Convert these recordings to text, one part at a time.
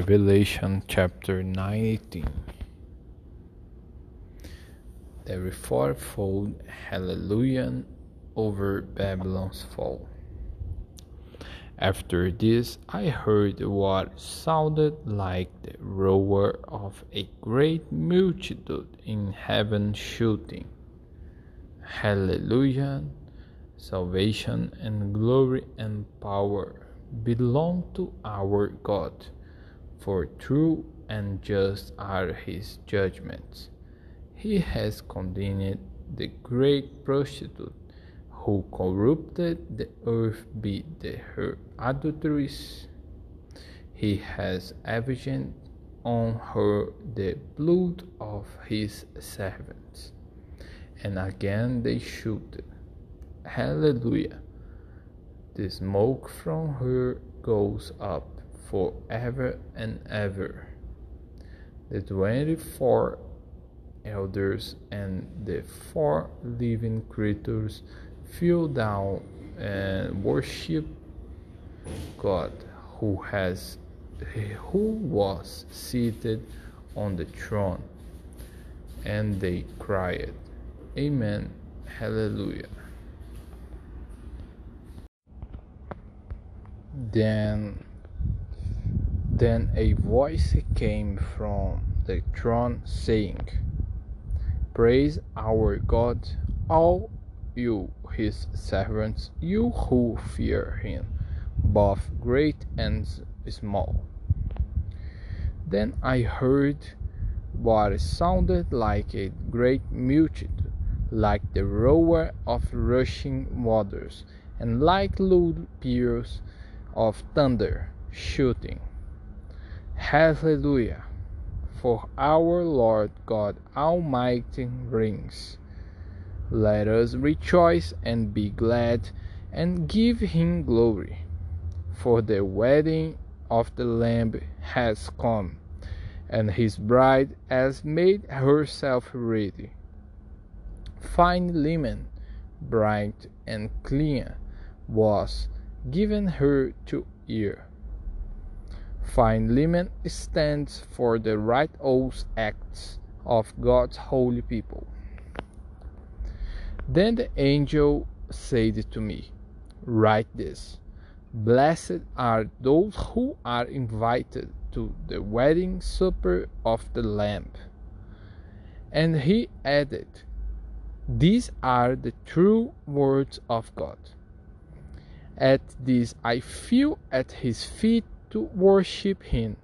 Revelation chapter 19. The fourfold Hallelujah over Babylon's fall. After this, I heard what sounded like the roar of a great multitude in heaven shouting, Hallelujah! Salvation and glory and power belong to our God, for true and just are his judgments. He has condemned the great prostitute who corrupted the earth by her adulteries. He has avenged on her the blood of his servants. And again they shouted, Hallelujah! The smoke from her goes up for ever and ever. The twenty four elders and the four living creatures fell down and worship God who has who was seated on the throne and they cried amen hallelujah then then a voice came from the throne saying praise our god all you his servants, you who fear him, both great and small. Then I heard what sounded like a great multitude, like the roar of rushing waters, and like loud peals of thunder shooting. Hallelujah! For our Lord God Almighty reigns. Let us rejoice and be glad and give him glory. For the wedding of the Lamb has come, and his bride has made herself ready. Fine linen, bright and clean, was given her to wear. Fine linen stands for the right righteous acts of God's holy people. Then the angel said to me, Write this Blessed are those who are invited to the wedding supper of the Lamb. And he added, These are the true words of God. At this I fell at his feet to worship him.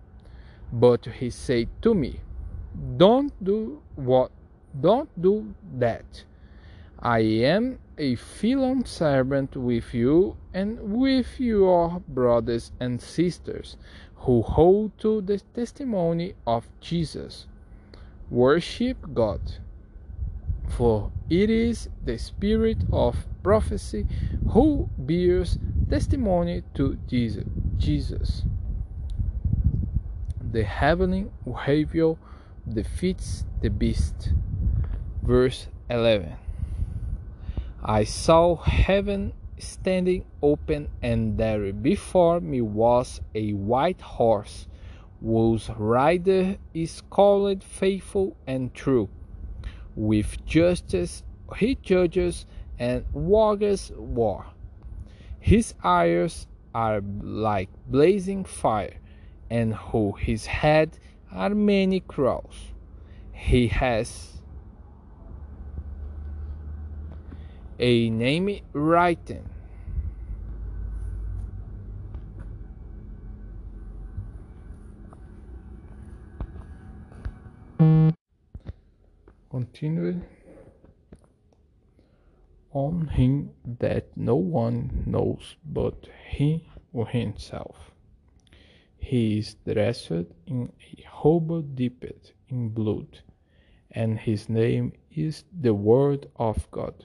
But he said to me, Don't do what don't do that. I am a fellow servant with you and with your brothers and sisters who hold to the testimony of Jesus. Worship God, for it is the spirit of prophecy who bears testimony to Jesus. The heavenly behavior defeats the beast. Verse 11. I saw heaven standing open, and there before me was a white horse, whose rider is called Faithful and True. With justice he judges and wages war. His eyes are like blazing fire, and on his head are many crowns. He has a name written. Continued on him that no one knows but he or himself. He is dressed in a robe dipped in blood, and his name is the Word of God.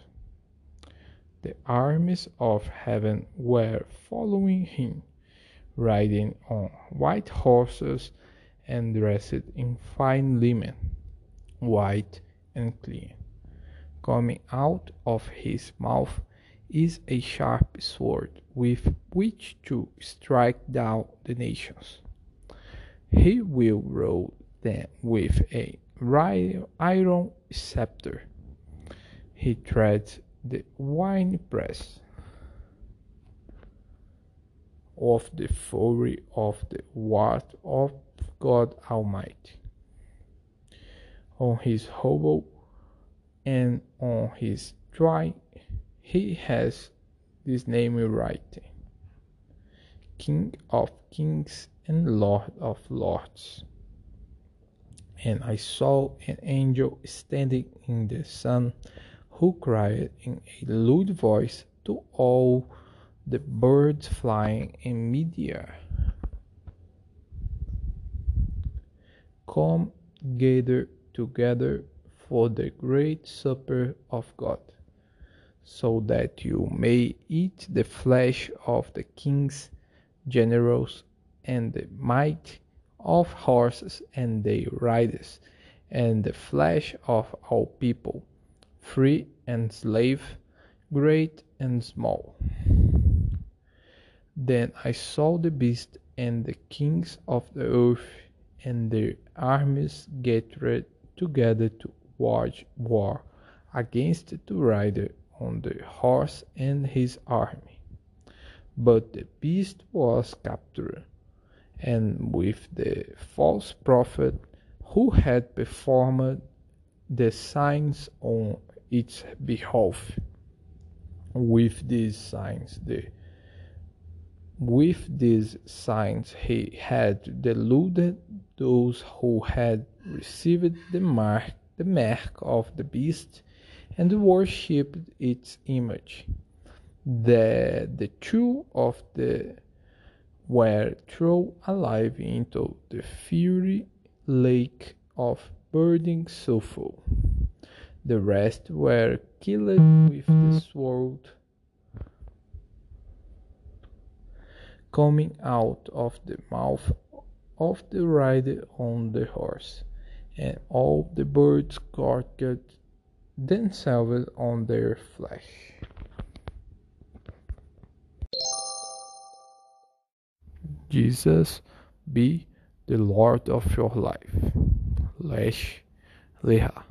The armies of heaven were following him, riding on white horses and dressed in fine linen, white and clean. Coming out of his mouth is a sharp sword with which to strike down the nations. He will rule them with a iron scepter. He treads the winepress of the fury of the wrath of God Almighty. On his hobo and on his thigh he has this name in writing. King of Kings and Lord of Lords. And I saw an angel standing in the sun who cried in a loud voice to all the birds flying in midair. Come gather together for the great supper of God, so that you may eat the flesh of the kings, generals, and the might of horses and their riders, and the flesh of all people, free and slave, great and small. Then I saw the beast and the kings of the earth and their armies gathered together to wage war against the rider on the horse and his army. But the beast was captured, and with the false prophet who had performed the signs on its behalf. With these signs, the with these signs he had deluded those who had received the mark, the mark of the beast and worshipped its image. The, the two of the were thrown alive into the fiery lake of burning sulphur. The rest were killed with the sword coming out of the mouth of the rider on the horse, and all the birds gorged themselves on their flesh. Jesus be the Lord of your life. Lesh Leha.